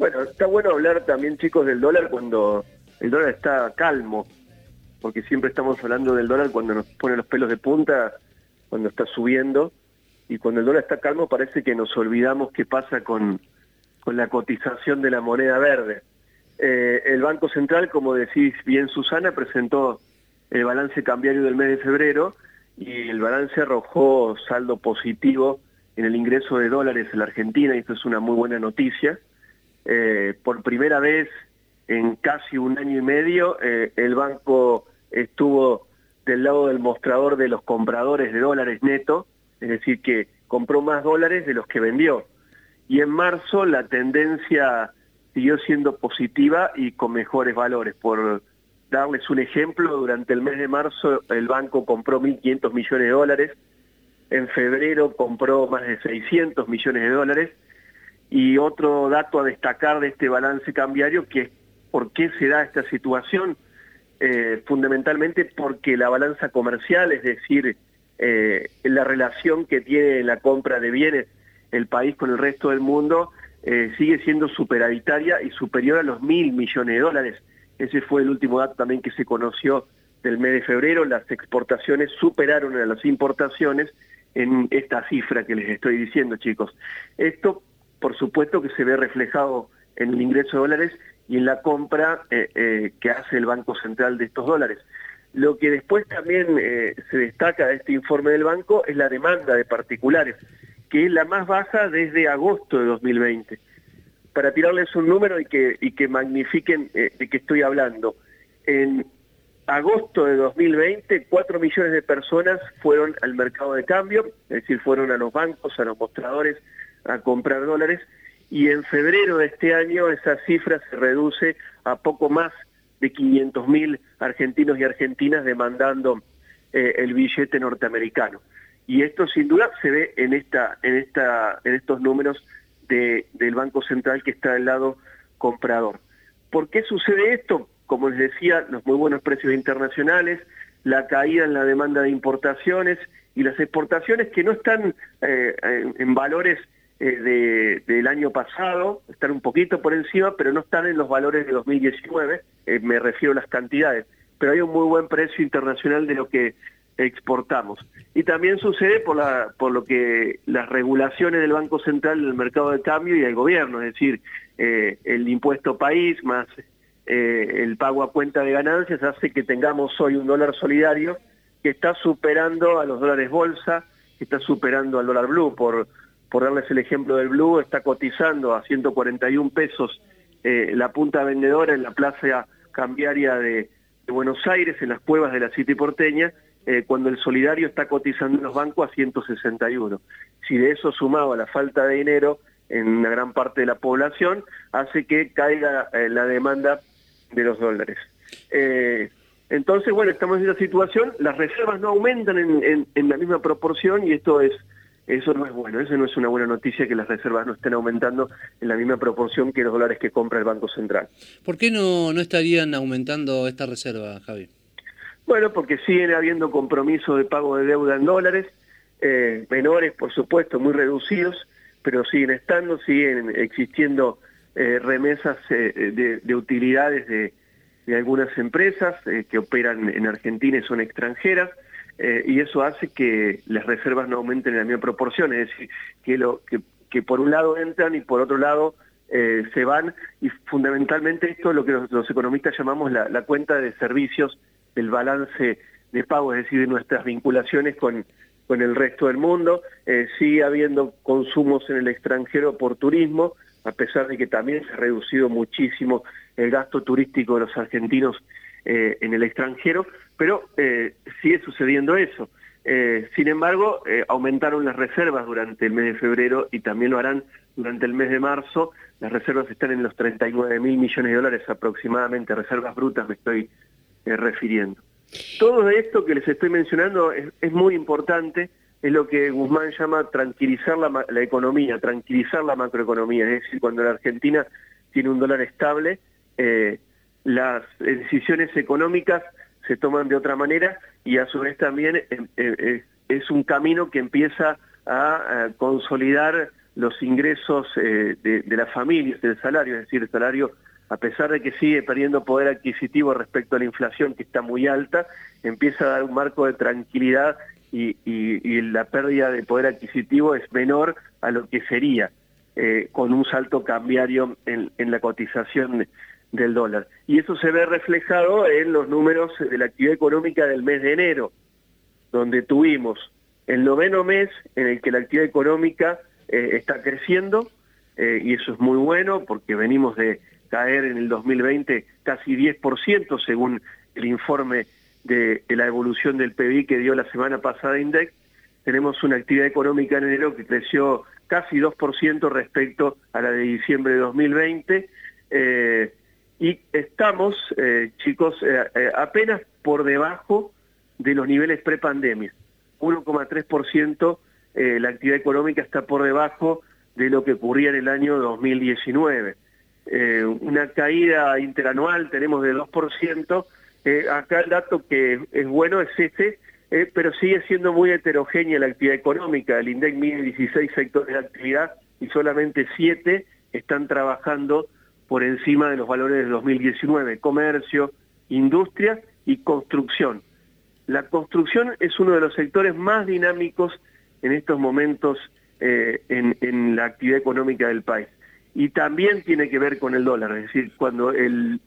Bueno, está bueno hablar también, chicos, del dólar cuando el dólar está calmo, porque siempre estamos hablando del dólar cuando nos pone los pelos de punta, cuando está subiendo, y cuando el dólar está calmo parece que nos olvidamos qué pasa con, con la cotización de la moneda verde. Eh, el Banco Central, como decís bien Susana, presentó el balance cambiario del mes de febrero y el balance arrojó saldo positivo en el ingreso de dólares en la Argentina, y esto es una muy buena noticia. Eh, por primera vez en casi un año y medio, eh, el banco estuvo del lado del mostrador de los compradores de dólares neto, es decir, que compró más dólares de los que vendió. Y en marzo la tendencia siguió siendo positiva y con mejores valores. Por darles un ejemplo, durante el mes de marzo el banco compró 1.500 millones de dólares, en febrero compró más de 600 millones de dólares, y otro dato a destacar de este balance cambiario, que es por qué se da esta situación, eh, fundamentalmente porque la balanza comercial, es decir, eh, la relación que tiene la compra de bienes el país con el resto del mundo, eh, sigue siendo superavitaria y superior a los mil millones de dólares. Ese fue el último dato también que se conoció del mes de febrero, las exportaciones superaron a las importaciones en esta cifra que les estoy diciendo, chicos. Esto por supuesto que se ve reflejado en el ingreso de dólares y en la compra eh, eh, que hace el Banco Central de estos dólares. Lo que después también eh, se destaca de este informe del banco es la demanda de particulares, que es la más baja desde agosto de 2020. Para tirarles un número y que, y que magnifiquen de qué estoy hablando, en agosto de 2020, 4 millones de personas fueron al mercado de cambio, es decir, fueron a los bancos, a los mostradores, a comprar dólares y en febrero de este año esa cifra se reduce a poco más de 500.000 argentinos y argentinas demandando eh, el billete norteamericano. Y esto sin duda se ve en, esta, en, esta, en estos números de, del Banco Central que está del lado comprador. ¿Por qué sucede esto? Como les decía, los muy buenos precios internacionales, la caída en la demanda de importaciones y las exportaciones que no están eh, en valores eh, del año pasado, están un poquito por encima, pero no están en los valores de 2019, eh, me refiero a las cantidades, pero hay un muy buen precio internacional de lo que exportamos. Y también sucede por, la, por lo que las regulaciones del Banco Central del mercado de cambio y del gobierno, es decir, eh, el impuesto país más el pago a cuenta de ganancias hace que tengamos hoy un dólar solidario que está superando a los dólares bolsa, que está superando al dólar blue por por darles el ejemplo del Blue, está cotizando a 141 pesos eh, la punta vendedora en la plaza cambiaria de, Buenos Aires, en las cuevas de la City porteña, eh, cuando el solidario está cotizando en los bancos a 161. Si de eso sumaba la falta de dinero en una gran parte de la población, hace que caiga eh, la demanda de los dólares. entonces, bueno, estamos en esa situación, las reservas no aumentan en la misma proporción y esto es eso no es bueno, eso no es una buena noticia que las reservas no estén aumentando en la misma proporción que los dólares que compra el Banco Central. ¿Por qué no, no estarían aumentando esta reserva, Javi? Bueno, porque siguen habiendo compromisos de pago de deuda en dólares, eh, menores, por supuesto, muy reducidos, pero siguen estando, siguen existiendo eh, remesas eh, de, utilidades de, de algunas empresas que operan en Argentina y son extranjeras. Eh, y eso hace que las reservas no aumenten en la misma proporción, es decir, que, lo, que, que por un lado entran y por otro lado eh, se van, y fundamentalmente esto es lo que los, economistas llamamos la, cuenta de servicios del balance de pago, es decir, de nuestras vinculaciones con, con el resto del mundo. Eh, sigue habiendo consumos en el extranjero por turismo, a pesar de que también se ha reducido muchísimo el gasto turístico de los argentinos eh, en el extranjero, pero eh, sigue sucediendo eso. Eh, sin embargo, aumentaron las reservas durante el mes de febrero y también lo harán durante el mes de marzo. Las reservas están en los 39 mil millones de dólares aproximadamente, reservas brutas me estoy refiriendo. Todo esto que les estoy mencionando es, muy importante, es lo que Guzmán llama tranquilizar la, economía, tranquilizar la macroeconomía, es decir, cuando la Argentina tiene un dólar estable, las decisiones económicas se toman de otra manera y a su vez también eh, eh, es un camino que empieza a, consolidar los ingresos eh, de, las familias, del salario, es decir, el salario, a pesar de que sigue perdiendo poder adquisitivo respecto a la inflación que está muy alta, empieza a dar un marco de tranquilidad y, la pérdida de poder adquisitivo es menor a lo que sería eh, con un salto cambiario en la cotización del dólar. Y eso se ve reflejado en los números de la actividad económica del mes de enero, donde tuvimos el noveno mes en el que la actividad económica eh, está creciendo, eh, y eso es muy bueno porque venimos de caer en el 2020 casi 10% según el informe de, la evolución del PBI que dio la semana pasada INDEC. Tenemos una actividad económica en enero que creció casi 2% respecto a la de diciembre de 2020. Eh, y estamos, chicos, apenas por debajo de los niveles prepandemia. 1,3% eh, la actividad económica está por debajo de lo que ocurría en el año 2019. Eh, una caída interanual tenemos de 2%. Eh, acá el dato que es bueno es este, eh, pero sigue siendo muy heterogénea la actividad económica. El INDEC mide 16 sectores de actividad y solamente 7 están trabajando por encima de los valores de 2019. Comercio, industria y construcción. La construcción es uno de los sectores más dinámicos en estos momentos eh, en, la actividad económica del país. Y también tiene que ver con el dólar, es decir, cuando el,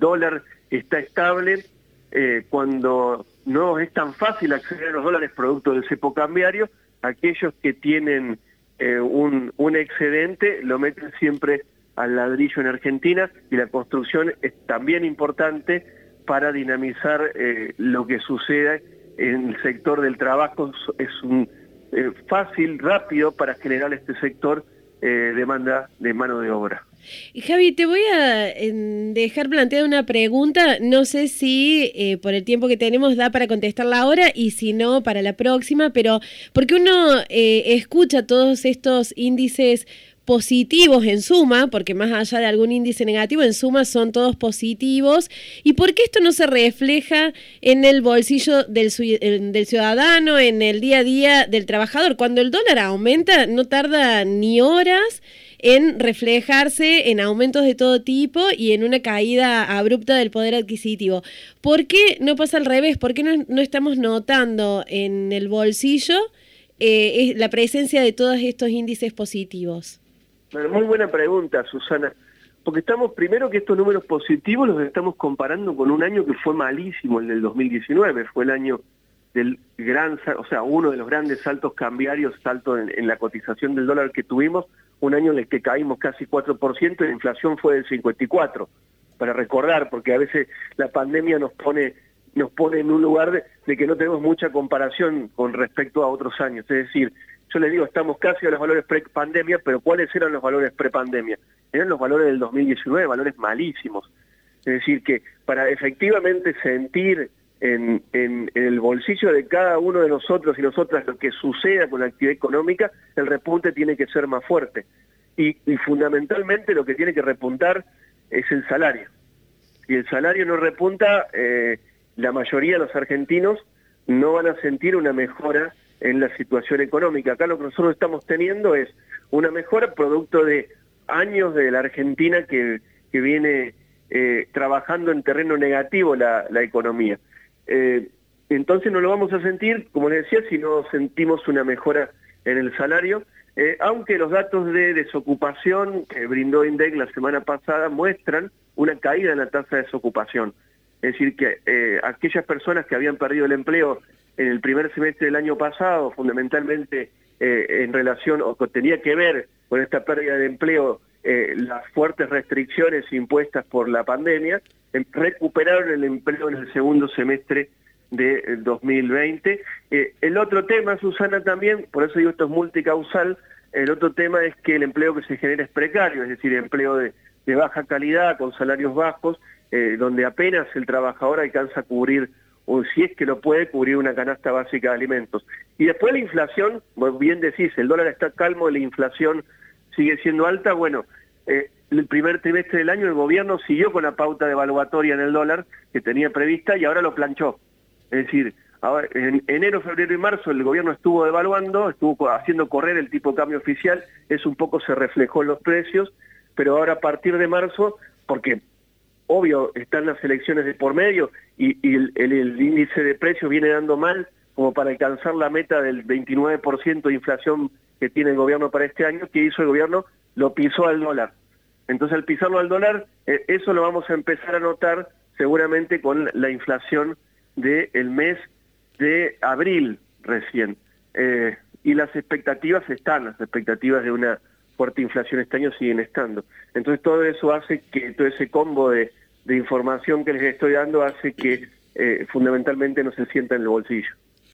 dólar está estable, eh, cuando no es tan fácil acceder a los dólares producto del cepo cambiario, aquellos que tienen eh, un, un excedente lo meten siempre al ladrillo en Argentina y la construcción es también importante para dinamizar eh, lo que sucede en el sector del trabajo. Es un eh, fácil, rápido para generar este sector eh, demanda de mano de obra. Javi, te voy a dejar planteada una pregunta, no sé si por el tiempo que tenemos da para contestarla ahora y si no para la próxima, pero porque uno escucha todos estos índices positivos en suma, porque más allá de algún índice negativo, en suma son todos positivos. ¿Y por qué esto no se refleja en el bolsillo del, ciudadano, en el día a día del trabajador? Cuando el dólar aumenta, no tarda ni horas en reflejarse en aumentos de todo tipo y en una caída abrupta del poder adquisitivo. ¿Por qué no pasa al revés? ¿Por qué no, estamos notando en el bolsillo eh, la presencia de todos estos índices positivos? Muy buena pregunta, Susana. Porque estamos, primero que estos números positivos los estamos comparando con un año que fue malísimo, el del 2019. Fue el año del gran, o sea, uno de los grandes saltos cambiarios, salto en, la cotización del dólar que tuvimos, un año en el que caímos casi 4% y la inflación fue del 54%. Para recordar, porque a veces la pandemia nos pone nos pone en un lugar de que no tenemos mucha comparación con respecto a otros años. Es decir, yo les digo, estamos casi a los valores pre-pandemia, pero ¿cuáles eran los valores pre-pandemia? Eran los valores del 2019, valores malísimos. Es decir, que para efectivamente sentir en, el bolsillo de cada uno de nosotros y nosotras lo que suceda con la actividad económica, el repunte tiene que ser más fuerte. Y, fundamentalmente lo que tiene que repuntar es el salario. Si el salario no repunta, eh, la mayoría de los argentinos no van a sentir una mejora en la situación económica. Acá lo que nosotros estamos teniendo es una mejora producto de años de la Argentina que, que viene eh, trabajando en terreno negativo la, la economía. Eh, entonces no lo vamos a sentir, como les decía, si no sentimos una mejora en el salario, eh, aunque los datos de desocupación que brindó INDEC la semana pasada muestran una caída en la tasa de desocupación. Es decir, que aquellas personas que habían perdido el empleo en el primer semestre del año pasado, fundamentalmente eh, en relación o que tenía que ver con esta pérdida de empleo, eh, las fuertes restricciones impuestas por la pandemia, em, recuperaron el empleo en el segundo semestre de 2020. Eh, el otro tema, Susana, también, por eso digo esto es multicausal, el otro tema es que el empleo que se genera es precario, es decir, empleo de, de baja calidad, con salarios bajos, donde apenas el trabajador alcanza a cubrir o si es que lo puede cubrir una canasta básica de alimentos. Y después la inflación, bien decís, el dólar está calmo, la inflación sigue siendo alta, bueno, eh, el primer trimestre del año el gobierno siguió con la pauta devaluatoria en el dólar que tenía prevista y ahora lo planchó. Es decir, en enero, febrero y marzo el gobierno estuvo devaluando, estuvo haciendo correr el tipo de cambio oficial, eso un poco se reflejó en los precios, pero ahora a partir de marzo, porque obvio están las elecciones de por medio y, el, índice de precios viene dando mal como para alcanzar la meta del 29% de inflación que tiene el gobierno para este año, ¿qué hizo el gobierno? Lo pisó al dólar. Entonces al pisarlo al dólar, eh, eso lo vamos a empezar a notar seguramente con la inflación del mes de abril recién. Eh, y las expectativas están, las expectativas de una fuerte inflación este año siguen estando. Entonces todo eso hace que, todo ese combo de, información que les estoy dando hace que eh, fundamentalmente no se sienta en el bolsillo.